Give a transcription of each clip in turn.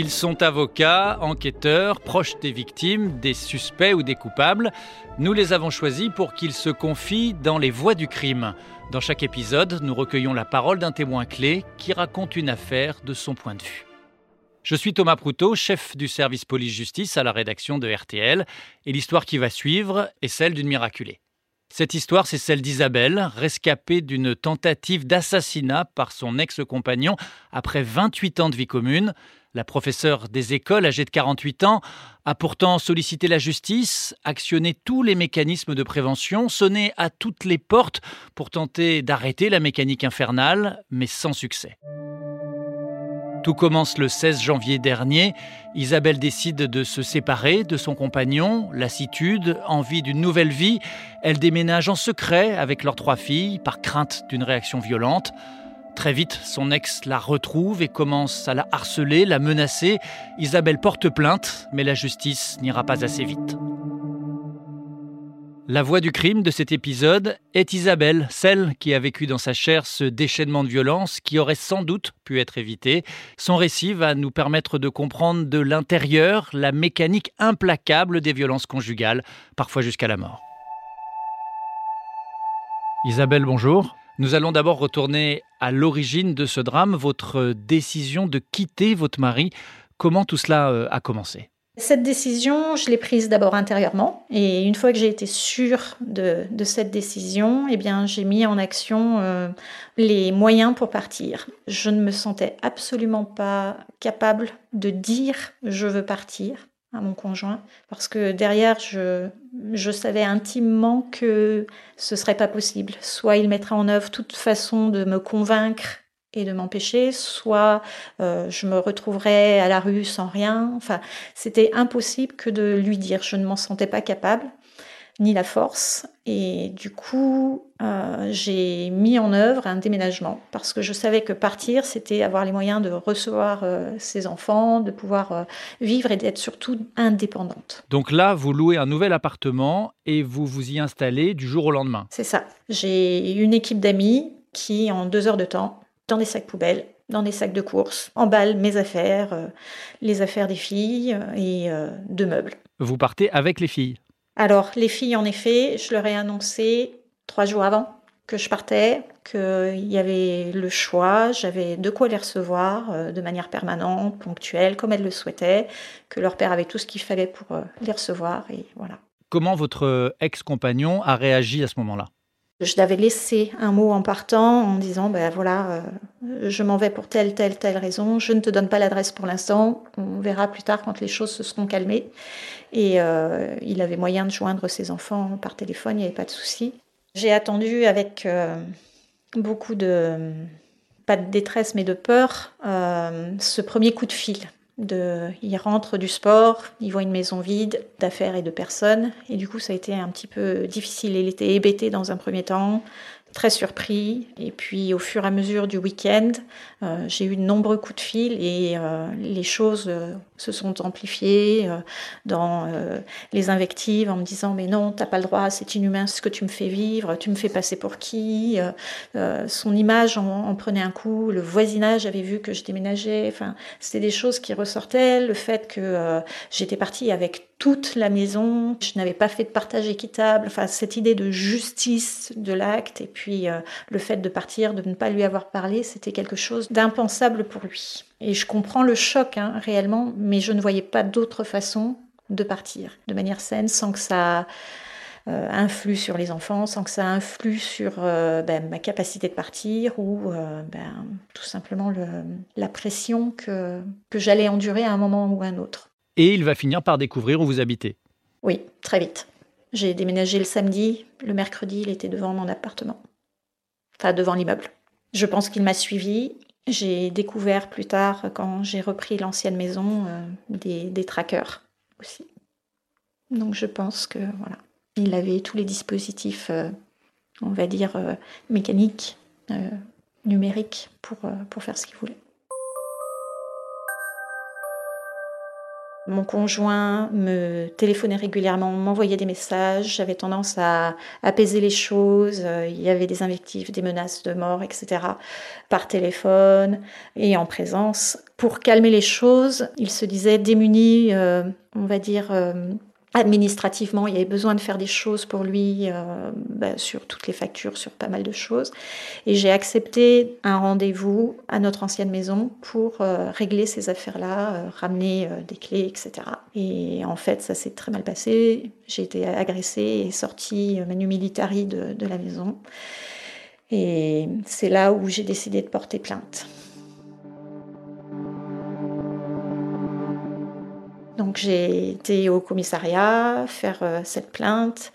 Ils sont avocats, enquêteurs, proches des victimes, des suspects ou des coupables. Nous les avons choisis pour qu'ils se confient dans les voies du crime. Dans chaque épisode, nous recueillons la parole d'un témoin clé qui raconte une affaire de son point de vue. Je suis Thomas Proutot, chef du service police-justice à la rédaction de RTL, et l'histoire qui va suivre est celle d'une miraculée. Cette histoire, c'est celle d'Isabelle, rescapée d'une tentative d'assassinat par son ex-compagnon après 28 ans de vie commune. La professeure des écoles, âgée de 48 ans, a pourtant sollicité la justice, actionné tous les mécanismes de prévention, sonné à toutes les portes pour tenter d'arrêter la mécanique infernale, mais sans succès. Tout commence le 16 janvier dernier. Isabelle décide de se séparer de son compagnon, lassitude, envie d'une nouvelle vie. Elle déménage en secret avec leurs trois filles par crainte d'une réaction violente. Très vite, son ex la retrouve et commence à la harceler, la menacer. Isabelle porte plainte, mais la justice n'ira pas assez vite. La voix du crime de cet épisode est Isabelle, celle qui a vécu dans sa chair ce déchaînement de violence qui aurait sans doute pu être évité. Son récit va nous permettre de comprendre de l'intérieur la mécanique implacable des violences conjugales, parfois jusqu'à la mort. Isabelle, bonjour. Nous allons d'abord retourner à l'origine de ce drame, votre décision de quitter votre mari. Comment tout cela euh, a commencé? Cette décision, je l'ai prise d'abord intérieurement et une fois que j'ai été sûre de, cette décision, eh bien, j'ai mis en action euh, les moyens pour partir. Je ne me sentais absolument pas capable de dire je veux partir à mon conjoint parce que derrière je, je savais intimement que ce serait pas possible. Soit il mettrait en œuvre toute façon de me convaincre et de m'empêcher, soit euh, je me retrouverais à la rue sans rien. Enfin, c'était impossible que de lui dire. Je ne m'en sentais pas capable, ni la force. Et du coup, euh, j'ai mis en œuvre un déménagement parce que je savais que partir, c'était avoir les moyens de recevoir euh, ses enfants, de pouvoir vivre et d'être surtout indépendante. Donc là, vous louez un nouvel appartement et vous vous y installez du jour au lendemain. C'est ça. J'ai une équipe d'amis qui, en deux heures de temps, dans des sacs poubelles, dans des sacs de course, emballe mes affaires, euh, les affaires des filles euh, et euh, de meubles. Vous partez avec les filles Alors, les filles, en effet, je leur ai annoncé trois jours avant que je partais, qu'il y avait le choix, j'avais de quoi les recevoir de manière permanente, ponctuelle, comme elles le souhaitaient, que leur père avait tout ce qu'il fallait pour les recevoir, et voilà. Comment votre ex-compagnon a réagi à ce moment-là? Je l'avais laissé un mot en partant en disant ben voilà, euh, je m'en vais pour telle, telle, telle raison, je ne te donne pas l'adresse pour l'instant, on verra plus tard quand les choses se seront calmées. Et euh, il avait moyen de joindre ses enfants par téléphone, il n'y avait pas de souci. J'ai attendu avec euh, beaucoup de, pas de détresse, mais de peur, ce premier coup de fil de, il rentre du sport, il voit une maison vide d'affaires et de personnes, et du coup ça a été un petit peu difficile. Il était hébété dans un premier temps, très surpris. Et puis au fur et à mesure du week-end, euh, j'ai eu de nombreux coups de fil et euh, les choses euh, se sont amplifiées dans les invectives en me disant mais non, t'as pas le droit, c'est inhumain ce que tu me fais vivre, tu me fais passer pour qui Son image en, prenait un coup, le voisinage avait vu que je déménageais. Enfin, c'était des choses qui ressortaient. Le fait que j'étais partie avec toute la maison, je n'avais pas fait de partage équitable. Enfin, cette idée de justice de l'acte et puis euh, le fait de partir, de ne pas lui avoir parlé, c'était quelque chose d'impensable pour lui. Et je comprends le choc hein, réellement, mais je ne voyais pas d'autre façon de partir de manière saine sans que ça euh, influe sur les enfants, sans que ça influe sur euh, ben, ma capacité de partir ou ben, tout simplement la pression que, que j'allais endurer à un moment ou à un autre. Et il va finir par découvrir où vous habitez. Oui, très vite. J'ai déménagé le samedi, le mercredi, il était devant mon appartement enfin devant l'immeuble. Je pense qu'il m'a suivi. J'ai découvert plus tard, quand j'ai repris l'ancienne maison, euh, des, trackers aussi. Donc je pense que voilà, il avait tous les dispositifs, euh, on va dire, euh, mécaniques, numériques pour faire ce qu'il voulait. Mon conjoint me téléphonait régulièrement, m'envoyait des messages. J'avais tendance à apaiser les choses. Euh, il y avait des invectives, des menaces de mort, etc. par téléphone et en présence. Pour calmer les choses, il se disait démuni, euh, on va dire, euh, administrativement, il y avait besoin de faire des choses pour lui euh, bah, sur toutes les factures, sur pas mal de choses. Et j'ai accepté un rendez-vous à notre ancienne maison pour euh, régler ces affaires-là, euh, ramener des clés, etc. Et en fait, ça s'est très mal passé. J'ai été agressée et sortie manu militari de, de la maison. Et c'est là où j'ai décidé de porter plainte. J'ai été au commissariat faire euh, cette plainte.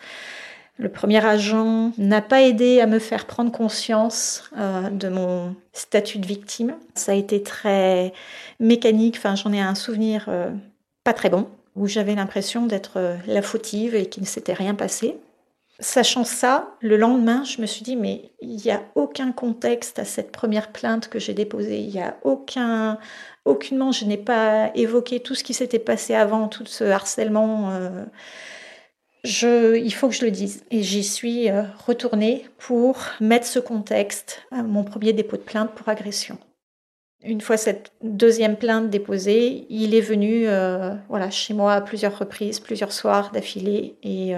Le premier agent n'a pas aidé à me faire prendre conscience euh, de mon statut de victime. Ça a été très mécanique. Enfin, j'en ai un souvenir euh, pas très bon où j'avais l'impression d'être la fautive et qu'il ne s'était rien passé. Sachant ça, le lendemain, je me suis dit, mais il n'y a aucun contexte à cette première plainte que j'ai déposée. Il n'y a aucun, aucunement, je n'ai pas évoqué tout ce qui s'était passé avant, tout ce harcèlement. Euh, je, il faut que je le dise. Et j'y suis euh, retournée pour mettre ce contexte à mon premier dépôt de plainte pour agression. Une fois cette deuxième plainte déposée, il est venu euh, voilà, chez moi à plusieurs reprises, plusieurs soirs d'affilée. Et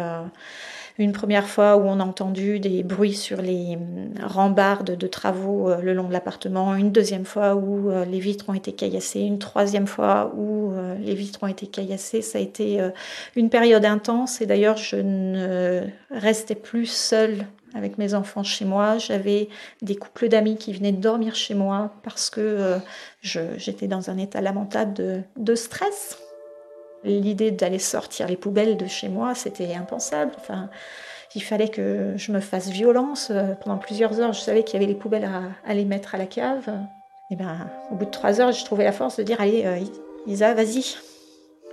une première fois où on a entendu des bruits sur les hum, rambardes de travaux euh, le long de l'appartement, une deuxième fois où euh, les vitres ont été caillassées, une troisième fois où euh, les vitres ont été caillassées. Ça a été une période intense et d'ailleurs je ne restais plus seule avec mes enfants chez moi. J'avais des couples d'amis qui venaient dormir chez moi parce que j'étais dans un état lamentable de stress. L'idée d'aller sortir les poubelles de chez moi, c'était impensable. Enfin, il fallait que je me fasse violence. Euh, pendant plusieurs heures, je savais qu'il y avait les poubelles à, aller mettre à la cave. Et ben, au bout de trois heures, je trouvais la force de dire Allez, euh, Isa, vas-y.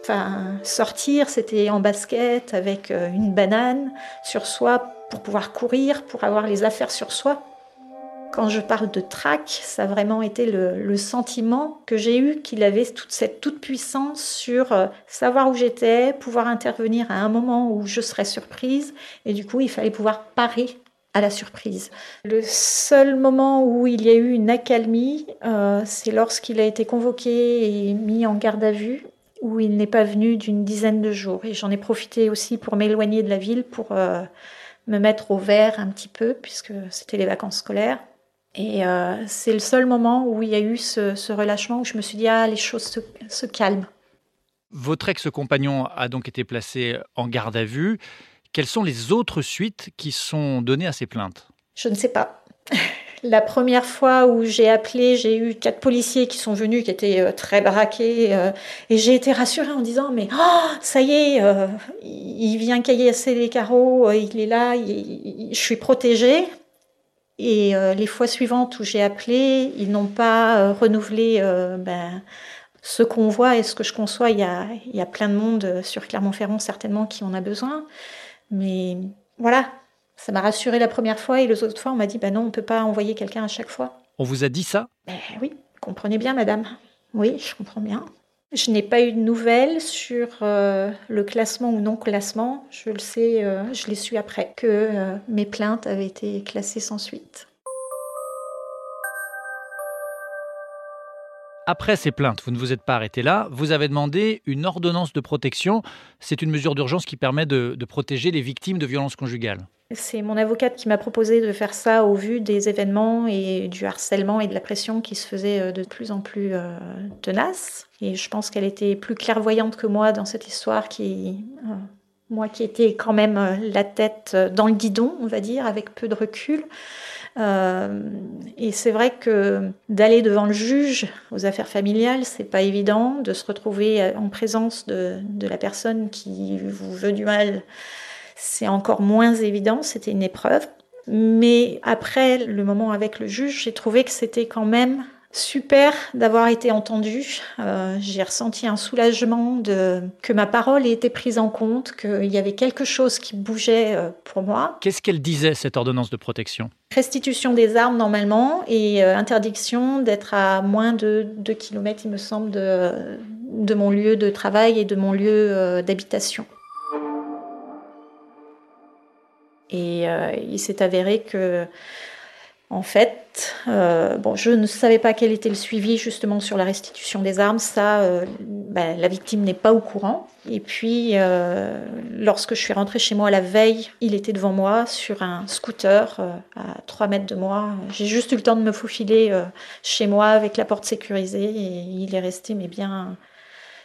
Enfin, sortir, c'était en basket avec euh, une banane sur soi pour pouvoir courir, pour avoir les affaires sur soi. Quand je parle de trac, ça a vraiment été le, sentiment que j'ai eu qu'il avait toute cette toute puissance sur euh, savoir où j'étais, pouvoir intervenir à un moment où je serais surprise, et du coup il fallait pouvoir parer à la surprise. Le seul moment où il y a eu une accalmie, euh, c'est lorsqu'il a été convoqué et mis en garde à vue, où il n'est pas venu d'une dizaine de jours. Et j'en ai profité aussi pour m'éloigner de la ville, pour euh, me mettre au vert un petit peu, puisque c'était les vacances scolaires. Et euh, c'est le seul moment où il y a eu ce, relâchement où je me suis dit, ah, les choses se, calment. Votre ex-compagnon a donc été placé en garde à vue. Quelles sont les autres suites qui sont données à ces plaintes? Je ne sais pas. La première fois où j'ai appelé, j'ai eu quatre policiers qui sont venus, qui étaient euh, très braqués, euh, et j'ai été rassurée en disant mais oh, ça y est, il vient caillasser les carreaux, il est là, je suis protégée. Et euh, les fois suivantes où j'ai appelé, ils n'ont pas euh, renouvelé euh, ben, ce qu'on voit et ce que je conçois. Il y a, il y a plein de monde sur Clermont-Ferrand certainement qui en a besoin. Mais voilà, ça m'a rassuré la première fois et les autres fois on m'a dit ben non, on ne peut pas envoyer quelqu'un à chaque fois. On vous a dit ça? Ben, Oui, comprenez bien madame. Oui, je comprends bien. Je n'ai pas eu de nouvelles sur le classement ou non classement. Je le sais, je l'ai su après que mes plaintes avaient été classées sans suite. Après ces plaintes, vous ne vous êtes pas arrêté là, vous avez demandé une ordonnance de protection. C'est une mesure d'urgence qui permet de, protéger les victimes de violences conjugales. C'est mon avocate qui m'a proposé de faire ça au vu des événements et du harcèlement et de la pression qui se faisait euh, de plus en plus euh, tenace. Et je pense qu'elle était plus clairvoyante que moi dans cette histoire qui, euh, moi qui étais quand même la tête dans le guidon, on va dire, avec peu de recul. Euh, et c'est vrai que d'aller devant le juge aux affaires familiales, c'est pas évident. De se retrouver en présence de la personne qui vous veut du mal, c'est encore moins évident. C'était une épreuve. Mais après le moment avec le juge, j'ai trouvé que c'était quand même super d'avoir été entendue. Euh, j'ai ressenti un soulagement de que ma parole ait été prise en compte, qu'il y avait quelque chose qui bougeait euh, pour moi. Qu'est-ce qu'elle disait cette ordonnance de protection? Restitution des armes normalement et euh, interdiction d'être à moins de 2 km, il me semble, de, de mon lieu de travail et de mon lieu d'habitation. Et il s'est avéré que en fait, euh, bon, je ne savais pas quel était le suivi justement sur la restitution des armes. Ça, euh, ben, la victime n'est pas au courant. Et puis, euh, lorsque je suis rentrée chez moi la veille, il était devant moi sur un scooter à 3 mètres de moi. J'ai juste eu le temps de me faufiler chez moi avec la porte sécurisée et il est resté, mais bien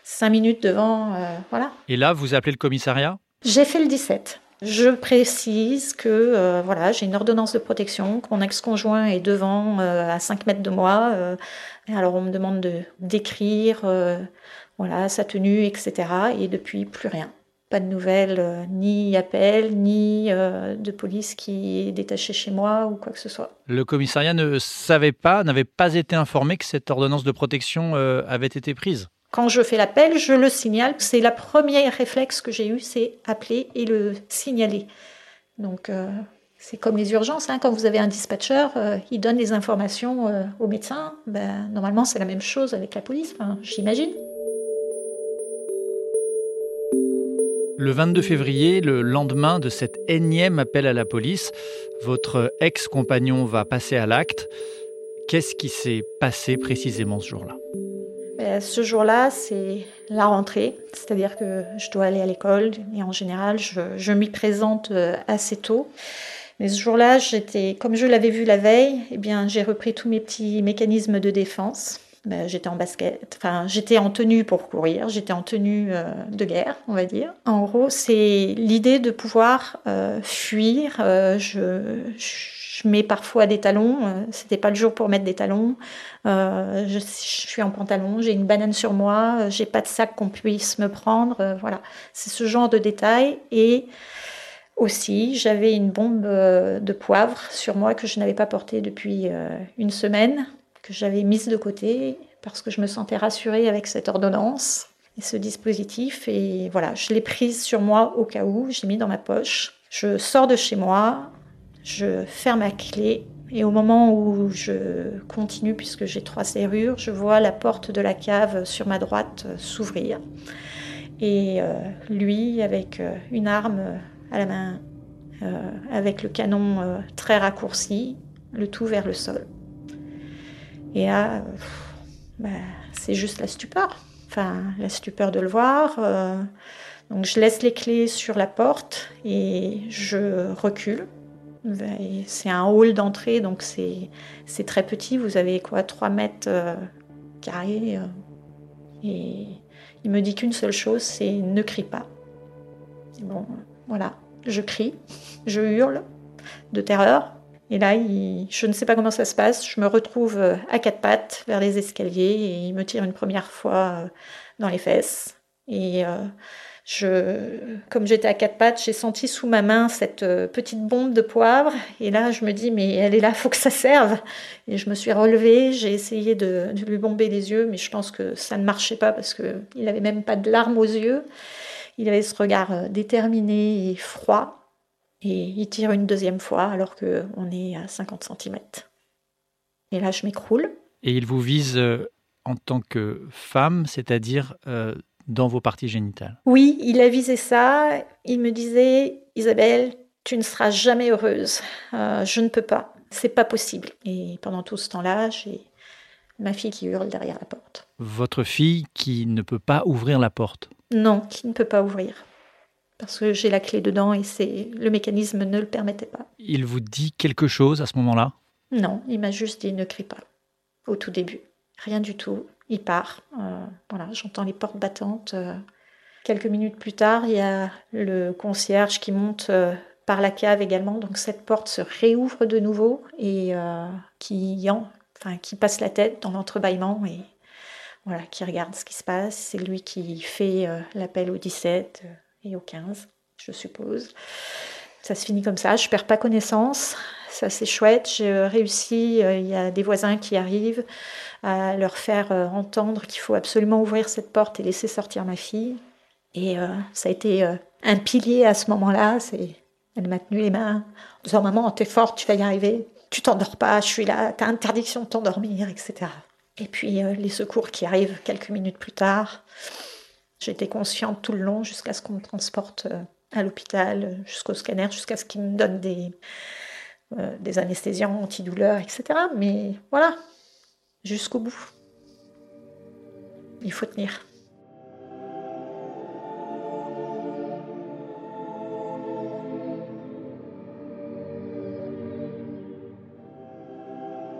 5 minutes devant. voilà. Et là, vous appelez le commissariat? J'ai fait le 17. Je précise que euh, voilà, j'ai une ordonnance de protection, que mon ex-conjoint est devant euh, à 5 mètres de moi. Euh, alors on me demande de d'écrire voilà, sa tenue, etc. Et depuis, plus rien. Pas de nouvelles, ni appel, ni de police qui est détachée chez moi ou quoi que ce soit. Le commissariat ne savait pas, n'avait pas été informé que cette ordonnance de protection avait été prise? Quand je fais l'appel, je le signale. C'est la première réflexe que j'ai eu, c'est appeler et le signaler. Donc euh, c'est comme les urgences, hein. quand vous avez un dispatcher, euh, il donne les informations euh, au médecin. Ben, normalement, c'est la même chose avec la police, j'imagine. Le 22 février, le lendemain de cet énième appel à la police, votre ex-compagnon va passer à l'acte. Qu'est-ce qui s'est passé précisément ce jour-là? Ben, ce jour-là, c'est la rentrée, c'est-à-dire que je dois aller à l'école et en général, je, m'y présente euh, assez tôt. Mais ce jour-là, j'étais, comme je l'avais vu la veille, eh bien, j'ai repris tous mes petits mécanismes de défense. Ben, j'étais en basket, enfin, j'étais en tenue pour courir, j'étais en tenue euh, de guerre, on va dire. En gros, c'est l'idée de pouvoir euh, fuir. je, je mets parfois des talons. Euh, c'était pas le jour pour mettre des talons. Euh, je, suis en pantalon, j'ai une banane sur moi, euh, j'ai pas de sac qu'on puisse me prendre. voilà, c'est ce genre de détails. Et aussi, j'avais une bombe de poivre sur moi que je n'avais pas portée depuis une semaine, que j'avais mise de côté parce que je me sentais rassurée avec cette ordonnance et ce dispositif. Et voilà, je l'ai prise sur moi au cas où, j'ai mis dans ma poche. Je sors de chez moi, je ferme la clé et au moment où je continue, puisque j'ai trois serrures, je vois la porte de la cave sur ma droite euh, s'ouvrir. Et euh, lui, avec euh, une arme à la main, avec le canon très raccourci, le tout vers le sol. Et là, bah, c'est juste la stupeur. Enfin, la stupeur de le voir. donc je laisse les clés sur la porte et je recule c'est un hall d'entrée, donc c'est très petit. Vous avez quoi 3 mètres euh, carrés. Euh, et il me dit qu'une seule chose, c'est ne crie pas. Bon, voilà, je crie, je hurle de terreur. Et là, je ne sais pas comment ça se passe. Je me retrouve euh, à quatre pattes vers les escaliers et il me tire une première fois dans les fesses. Et je, comme j'étais à quatre pattes, j'ai senti sous ma main cette euh, petite bombe de poivre. Et là, je me dis, mais elle est là, faut que ça serve. Et je me suis relevée, j'ai essayé de, lui bomber les yeux, mais je pense que ça ne marchait pas parce qu'il n'avait même pas de larmes aux yeux. Il avait ce regard euh, déterminé et froid. Et il tire une deuxième fois alors qu'on est à 50 cm. Et là, je m'écroule. Et il vous vise euh, en tant que femme, c'est-à-dire dans vos parties génitales. Oui, il a visé ça. Il me disait, Isabelle, tu ne seras jamais heureuse. Euh, je ne peux pas. C'est pas possible. Et pendant tout ce temps-là, j'ai ma fille qui hurle derrière la porte. Votre fille qui ne peut pas ouvrir la porte Non, qui ne peut pas ouvrir. Parce que j'ai la clé dedans et c'est le mécanisme ne le permettait pas. Il vous dit quelque chose à ce moment-là? Non, il m'a juste dit ne crie pas. Au tout début. Rien du tout il part. Euh, voilà, j'entends les portes battantes. Euh. quelques minutes plus tard, il y a le concierge qui monte euh, par la cave également. Donc cette porte se réouvre de nouveau et qui, enfin, qui passe la tête dans l'entrebâillement et voilà, qui regarde ce qui se passe. C'est lui qui fait l'appel au 17 et au 15, je suppose. Ça se finit comme ça, je perds pas connaissance. Ça c'est chouette, j'ai réussi, il y a des voisins qui arrivent à leur faire euh, entendre qu'il faut absolument ouvrir cette porte et laisser sortir ma fille. Et euh, ça a été euh, un pilier à ce moment-là. Elle m'a tenu les mains en disant Maman, t'es forte, tu vas y arriver. Tu t'endors pas, je suis là, t'as interdiction de t'endormir, etc. Et puis les secours qui arrivent quelques minutes plus tard. J'étais consciente tout le long jusqu'à ce qu'on me transporte à l'hôpital, jusqu'au scanner, jusqu'à ce qu'ils me donnent des, des anesthésiants, antidouleurs, etc. Mais voilà, jusqu'au bout. Il faut tenir.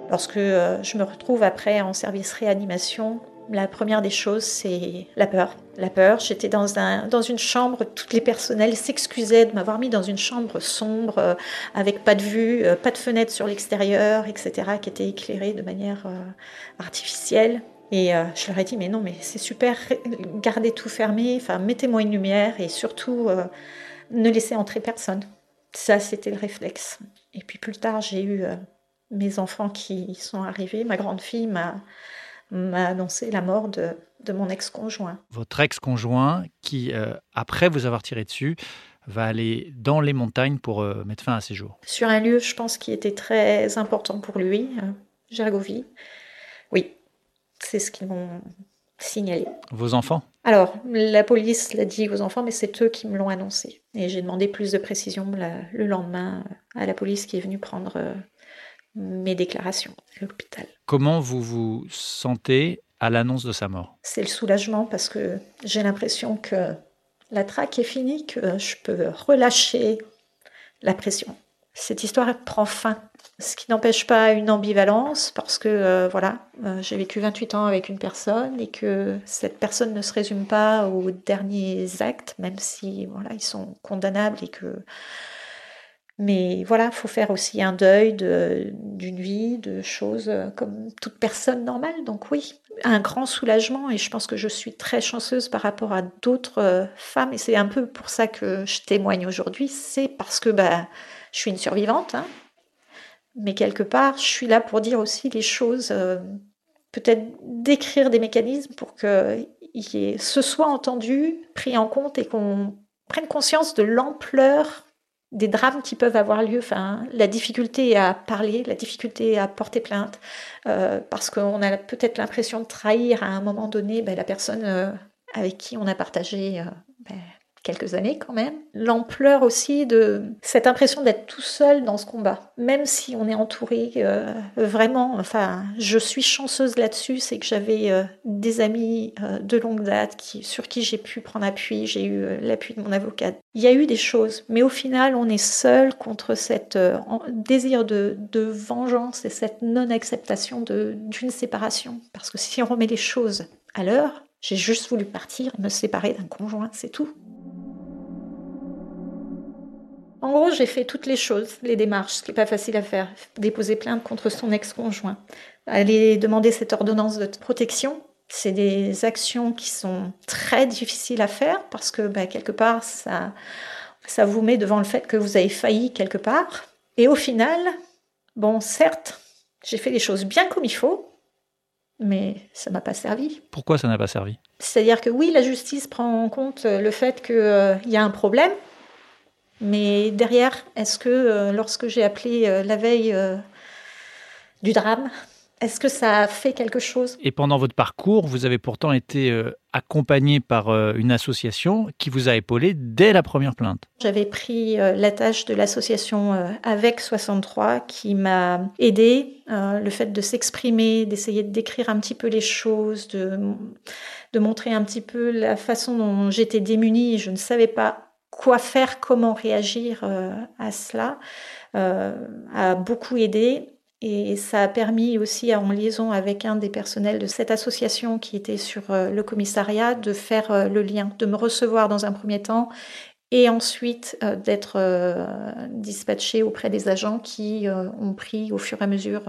Lorsque euh, je me retrouve après en service réanimation, la première des choses, c'est la peur. La peur, j'étais dans, un, dans une chambre, toutes les personnels s'excusaient de m'avoir mis dans une chambre sombre, euh, avec pas de vue, euh, pas de fenêtre sur l'extérieur, etc., qui était éclairée de manière artificielle. Et je leur ai dit, mais non, mais c'est super, gardez tout fermé, enfin, mettez-moi une lumière et surtout, ne laissez entrer personne. Ça, c'était le réflexe. Et puis plus tard, j'ai eu mes enfants qui sont arrivés, ma grande fille m'a annoncé la mort de, mon ex-conjoint. Votre ex-conjoint qui, euh, après vous avoir tiré dessus, va aller dans les montagnes pour euh, mettre fin à ses jours. Sur un lieu, je pense, qui était très important pour lui, euh, Gergovie. Oui, c'est ce qu'ils m'ont signalé. Vos enfants? Alors, la police l'a dit aux enfants, mais c'est eux qui me l'ont annoncé. Et j'ai demandé plus de précision le lendemain à la police qui est venue prendre mes déclarations à l'hôpital. Comment vous vous sentez à l'annonce de sa mort? C'est le soulagement parce que j'ai l'impression que la traque est finie, que je peux relâcher la pression. Cette histoire prend fin, ce qui n'empêche pas une ambivalence parce que euh, voilà, euh, j'ai vécu 28 ans avec une personne et que cette personne ne se résume pas aux derniers actes, même si voilà, ils sont condamnables et que mais voilà, il faut faire aussi un deuil d'une vie, de choses euh, comme toute personne normale. Donc oui, un grand soulagement et je pense que je suis très chanceuse par rapport à d'autres euh, femmes et c'est un peu pour ça que je témoigne aujourd'hui. C'est parce que bah, je suis une survivante, hein. mais quelque part, je suis là pour dire aussi les choses, euh, peut-être décrire des mécanismes pour que ce soit entendu, pris en compte et qu'on prenne conscience de l'ampleur des drames qui peuvent avoir lieu, enfin, la difficulté à parler, la difficulté à porter plainte, euh, parce qu'on a peut-être l'impression de trahir à un moment donné ben, la personne euh, avec qui on a partagé euh, ben, quelques années quand même. L'ampleur aussi de cette impression d'être tout seul dans ce combat, même si on est entouré euh, vraiment. Enfin, je suis chanceuse là-dessus, c'est que j'avais euh, des amis euh, de longue date sur qui j'ai pu prendre appui. J'ai eu l'appui de mon avocat. Il y a eu des choses, mais au final, on est seul contre cette désir de, vengeance et cette non-acceptation d'une séparation. Parce que si on remet les choses à l'heure, j'ai juste voulu partir me séparer d'un conjoint, c'est tout. En gros, j'ai fait toutes les choses, les démarches, ce qui n'est pas facile à faire. Déposer plainte contre son ex-conjoint, aller demander cette ordonnance de protection. C'est des actions qui sont très difficiles à faire parce que bah, quelque part, ça, ça vous met devant le fait que vous avez failli quelque part. Et au final, bon, certes, j'ai fait les choses bien comme il faut, mais ça m'a pas servi. Pourquoi ça n'a pas servi? C'est-à-dire que oui, la justice prend en compte le fait qu'il euh, y a un problème, mais derrière, est-ce que euh, lorsque j'ai appelé euh, la veille euh, du drame, est-ce que ça a fait quelque chose? Et pendant votre parcours, vous avez pourtant été accompagné par une association qui vous a épaulé dès la première plainte. J'avais pris la tâche de l'association avec 63 qui m'a aidé, le fait de s'exprimer, d'essayer de décrire un petit peu les choses, de, de montrer un petit peu la façon dont j'étais démunie et je ne savais pas quoi faire, comment réagir euh, à cela, euh, a beaucoup aidé. Et ça a permis aussi, en liaison avec un des personnels de cette association qui était sur euh, le commissariat, de faire le lien, de me recevoir dans un premier temps et ensuite d'être dispatché auprès des agents qui ont pris au fur et à mesure,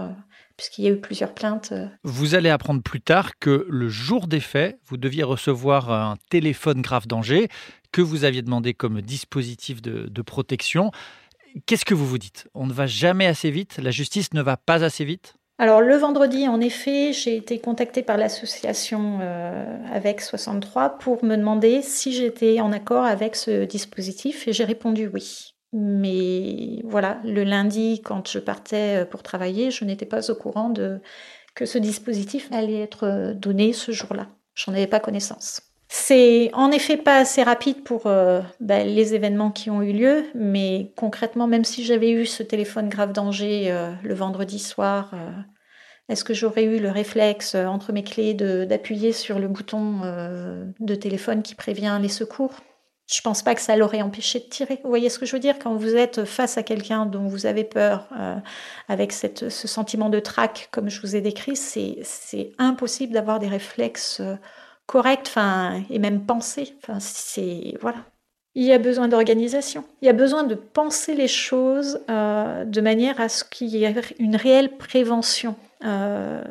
puisqu'il y a eu plusieurs plaintes. Vous allez apprendre plus tard que le jour des faits, vous deviez recevoir un téléphone grave danger que vous aviez demandé comme dispositif de, protection. Qu'est-ce que vous vous dites? On ne va jamais assez vite? La justice ne va pas assez vite? Alors le vendredi, en effet, j'ai été contactée par l'association euh, avec 63 pour me demander si j'étais en accord avec ce dispositif et j'ai répondu oui. Mais voilà, le lundi, quand je partais pour travailler, je n'étais pas au courant que ce dispositif allait être donné ce jour-là. J'en avais pas connaissance. C'est en effet pas assez rapide pour euh, ben, les événements qui ont eu lieu, mais concrètement, même si j'avais eu ce téléphone grave danger euh, le vendredi soir, euh, est-ce que j'aurais eu le réflexe entre mes clés d'appuyer sur le bouton de téléphone qui prévient les secours? Je pense pas que ça l'aurait empêché de tirer. Vous voyez ce que je veux dire? Quand vous êtes face à quelqu'un dont vous avez peur, avec ce sentiment de trac, comme je vous ai décrit, c'est impossible d'avoir des réflexes correct, enfin, et même. Enfin, c'est voilà. Il y a besoin d'organisation. Il y a besoin de penser les choses euh, de manière à ce qu'il y ait une réelle prévention. Euh,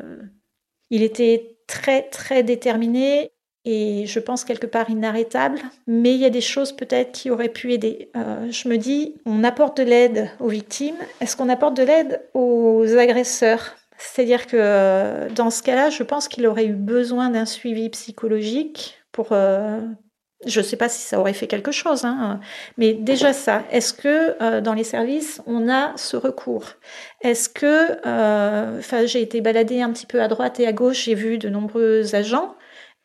il était très très déterminé et je pense quelque part inarrêtable, mais il y a des choses peut-être qui auraient pu aider. Euh, je me dis, on apporte de l'aide aux victimes, est-ce qu'on apporte de l'aide aux agresseurs? C'est-à-dire que euh, dans ce cas-là, je pense qu'il aurait eu besoin d'un suivi psychologique pour... Euh, je ne sais pas si ça aurait fait quelque chose, hein, mais déjà ça, est-ce que euh, dans les services, on a ce recours? Est-ce que, enfin, j'ai été baladée un petit peu à droite et à gauche, j'ai vu de nombreux agents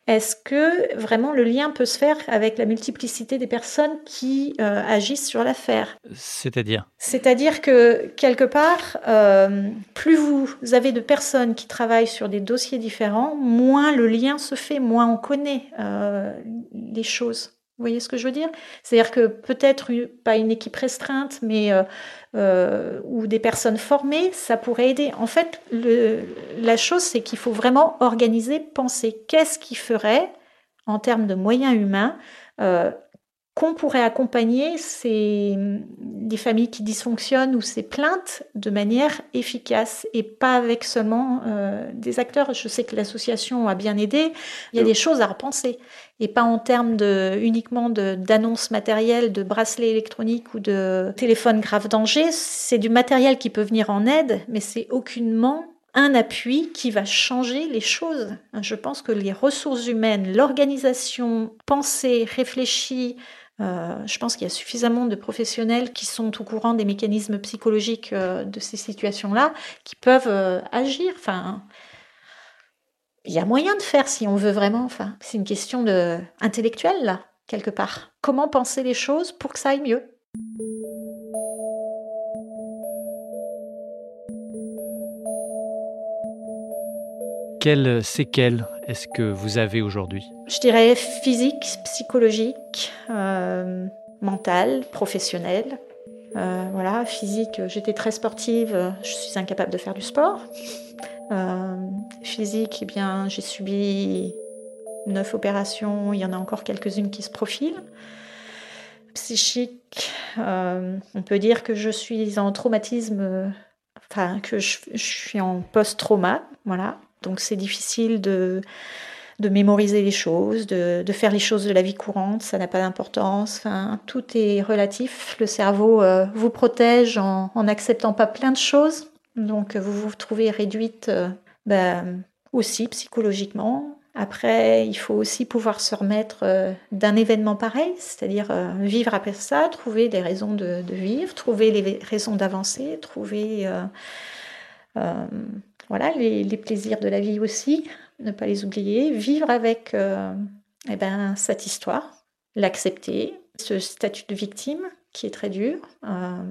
est-ce que vraiment le lien peut se faire avec la multiplicité des personnes qui euh, agissent sur l'affaire? C'est-à-dire? C'est-à-dire que quelque part, euh, plus vous avez de personnes qui travaillent sur des dossiers différents, moins le lien se fait, moins on connaît euh, les choses. Vous voyez ce que je veux dire? C'est-à-dire que peut-être pas une équipe restreinte, mais euh, euh, ou des personnes formées, ça pourrait aider. En fait, la chose, c'est qu'il faut vraiment organiser, penser qu'est-ce qui ferait, en termes de moyens humains, euh, qu'on pourrait accompagner ces, les familles qui dysfonctionnent ou ces plaintes de manière efficace et pas avec seulement euh, des acteurs. Je sais que l'association a bien aidé. Il y a des choses à repenser et pas en termes de, uniquement d'annonces matérielles, de bracelets électroniques ou de téléphones grave danger. C'est du matériel qui peut venir en aide, mais c'est aucunement un appui qui va changer les choses. Je pense que les ressources humaines, l'organisation pensée, réfléchie, euh, je pense qu'il y a suffisamment de professionnels qui sont au courant des mécanismes psychologiques euh, de ces situations-là, qui peuvent euh, agir. Enfin, il y a moyen de faire si on veut vraiment. Enfin, c'est une question intellectuelle là, quelque part. Comment penser les choses pour que ça aille mieux? Quelles séquelles est-ce que vous avez aujourd'hui? Je dirais physique, psychologique, euh, mentale, professionnelle. Euh, voilà, physique, j'étais très sportive, je suis incapable de faire du sport. Euh, physique, eh bien, j'ai subi neuf opérations, il y en a encore quelques-unes qui se profilent. Psychique, on peut dire que je suis en traumatisme, enfin que je, je suis en post-trauma, voilà. Donc c'est difficile de, de mémoriser les choses, de, faire les choses de la vie courante, ça n'a pas d'importance. Tout est relatif. Le cerveau euh, vous protège en n'acceptant pas plein de choses. Donc vous vous trouvez réduite euh, ben, aussi psychologiquement. Après, il faut aussi pouvoir se remettre euh, d'un événement pareil, c'est-à-dire vivre après ça, trouver des raisons de, de vivre, trouver les raisons d'avancer, trouver voilà, les, plaisirs de la vie aussi, ne pas les oublier, vivre avec euh, eh ben, cette histoire, l'accepter, ce statut de victime qui est très dur. Euh,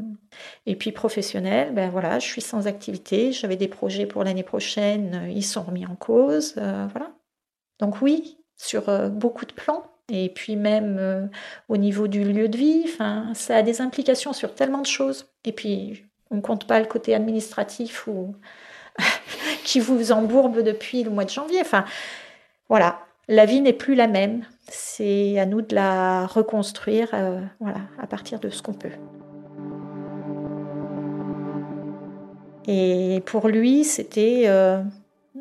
et puis professionnel, ben voilà, je suis sans activité, j'avais des projets pour l'année prochaine, ils sont remis en cause, euh, voilà. Donc oui, sur beaucoup de plans. Et puis même au niveau du lieu de vie, ça a des implications sur tellement de choses. Et puis on ne compte pas le côté administratif ou qui vous embourbe depuis le mois de janvier. Enfin, voilà, la vie n'est plus la même. C'est à nous de la reconstruire euh, voilà, à partir de ce qu'on peut. Et pour lui, c'était, euh,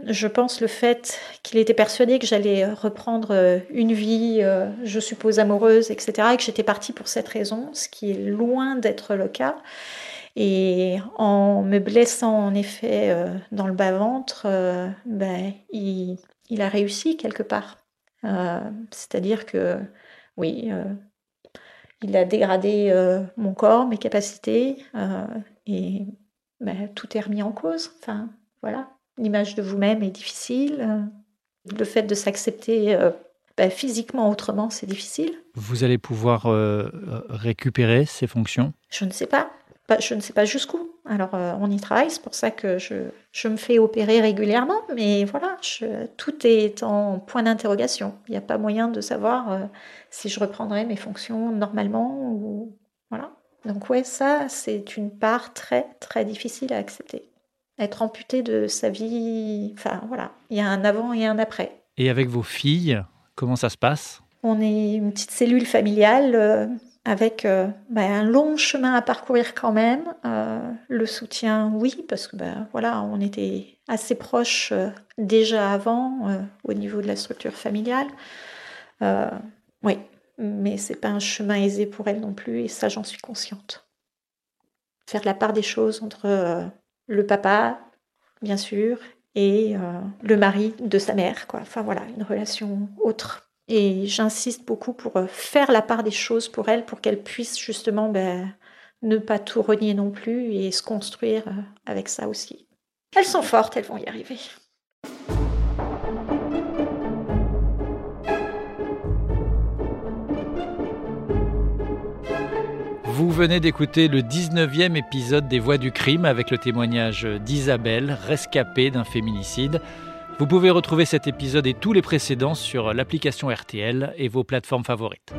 je pense, le fait qu'il était persuadé que j'allais reprendre euh, une vie, je suppose, amoureuse, etc., et que j'étais partie pour cette raison, ce qui est loin d'être le cas. Et en me blessant en effet euh, dans le bas-ventre, euh, ben, il, il, a réussi quelque part. Euh, c'est-à-dire que oui, il a dégradé mon corps, mes capacités, et ben, tout est remis en cause. Enfin, voilà. l'image de vous-même est difficile. Le fait de s'accepter bah, physiquement autrement, c'est difficile. Vous allez pouvoir récupérer ces fonctions? Je ne sais pas. Je ne sais pas jusqu'où. Alors, on y travaille, c'est pour ça que je, je, me fais opérer régulièrement, mais voilà, tout est en point d'interrogation. Il n'y a pas moyen de savoir si je reprendrai mes fonctions normalement ou voilà. Donc ouais, ça c'est une part très très difficile à accepter. Être amputé de sa vie, enfin voilà, il y a un avant et un après. Et avec vos filles, comment ça se passe? On est une petite cellule familiale euh, avec euh, bah, un long chemin à parcourir quand même. Euh, le soutien, oui, parce que bah, voilà, on était assez proches déjà avant au niveau de la structure familiale. Oui, mais c'est pas un chemin aisé pour elle non plus, et ça, j'en suis consciente. Faire la part des choses entre euh, le papa, bien sûr, et euh, le mari de sa mère, quoi. Enfin voilà, une relation autre. Et j'insiste beaucoup pour euh, faire la part des choses pour elle, pour qu'elle puisse justement ben, ne pas tout renier non plus et se construire avec ça aussi. Elles sont fortes, elles vont y arriver. Vous venez d'écouter le 19e épisode des Voix du crime avec le témoignage d'Isabelle, rescapée d'un féminicide. Vous pouvez retrouver cet épisode et tous les précédents sur l'application RTL et vos plateformes favorites.